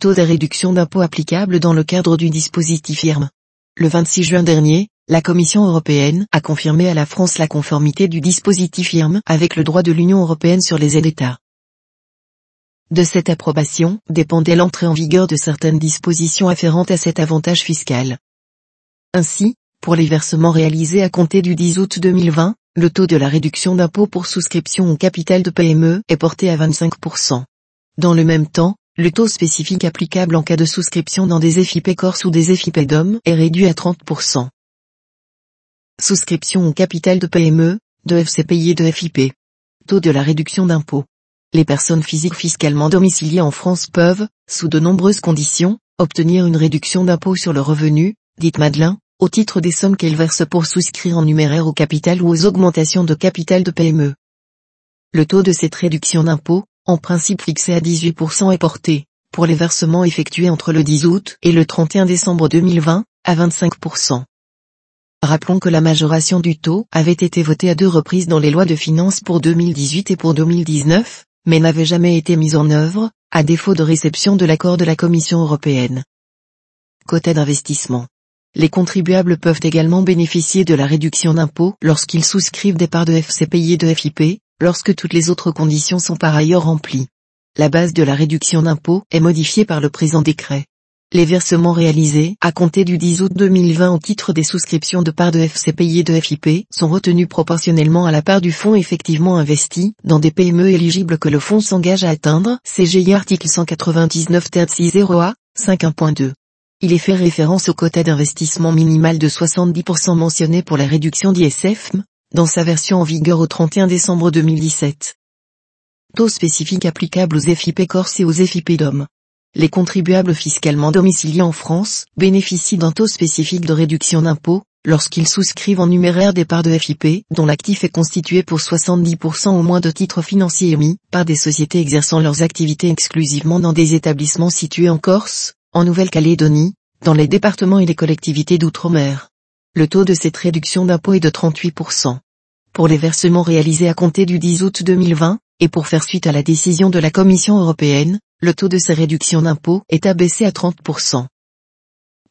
taux des réductions d'impôts applicables dans le cadre du dispositif IRM. Le 26 juin dernier, la Commission européenne a confirmé à la France la conformité du dispositif IRM avec le droit de l'Union européenne sur les aides d'État. De cette approbation dépendait l'entrée en vigueur de certaines dispositions afférentes à cet avantage fiscal. Ainsi, pour les versements réalisés à compter du 10 août 2020, le taux de la réduction d'impôt pour souscription au capital de PME est porté à 25%. Dans le même temps, le taux spécifique applicable en cas de souscription dans des FIP Corse ou des FIP DOM est réduit à 30%. Souscription au capital de PME, de FCPI et de FIP. Taux de la réduction d'impôt. Les personnes physiques fiscalement domiciliées en France peuvent, sous de nombreuses conditions, obtenir une réduction d'impôt sur le revenu, dite Madelin, au titre des sommes qu'elles versent pour souscrire en numéraire au capital ou aux augmentations de capital de PME. Le taux de cette réduction d'impôt, en principe fixé à 18% est porté, pour les versements effectués entre le 10 août et le 31 décembre 2020, à 25%. Rappelons que la majoration du taux avait été votée à deux reprises dans les lois de finances pour 2018 et pour 2019, mais n'avait jamais été mise en œuvre, à défaut de réception de l'accord de la Commission européenne. Côté d'investissement. Les contribuables peuvent également bénéficier de la réduction d'impôt lorsqu'ils souscrivent des parts de FCPI et de FIP, lorsque toutes les autres conditions sont par ailleurs remplies. La base de la réduction d'impôt est modifiée par le présent décret. Les versements réalisés à compter du 10 août 2020 au titre des souscriptions de parts de FCPI et de FIP sont retenus proportionnellement à la part du fonds effectivement investi dans des PME éligibles que le fonds s'engage à atteindre, CGI article 199 ter 60A, 5.1.2. Il est fait référence au quota d'investissement minimal de 70% mentionné pour la réduction d'ISF, dans sa version en vigueur au 31 décembre 2017. Taux spécifique applicable aux FIP Corse et aux FIP DOM. Les contribuables fiscalement domiciliés en France bénéficient d'un taux spécifique de réduction d'impôt, lorsqu'ils souscrivent en numéraire des parts de FIP, dont l'actif est constitué pour 70% au moins de titres financiers émis par des sociétés exerçant leurs activités exclusivement dans des établissements situés en Corse, en Nouvelle-Calédonie, dans les départements et les collectivités d'outre-mer. Le taux de cette réduction d'impôt est de 38%. Pour les versements réalisés à compter du 10 août 2020, et pour faire suite à la décision de la Commission européenne, le taux de ces réductions d'impôt est abaissé à 30%.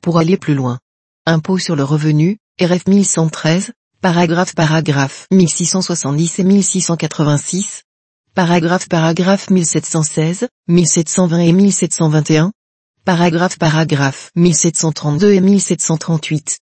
Pour aller plus loin. Impôt sur le revenu, RF 1113, paragraphe paragraphe 1670 et 1686, paragraphe paragraphe 1716, 1720 et 1721, paragraphe paragraphe 1732 et 1738.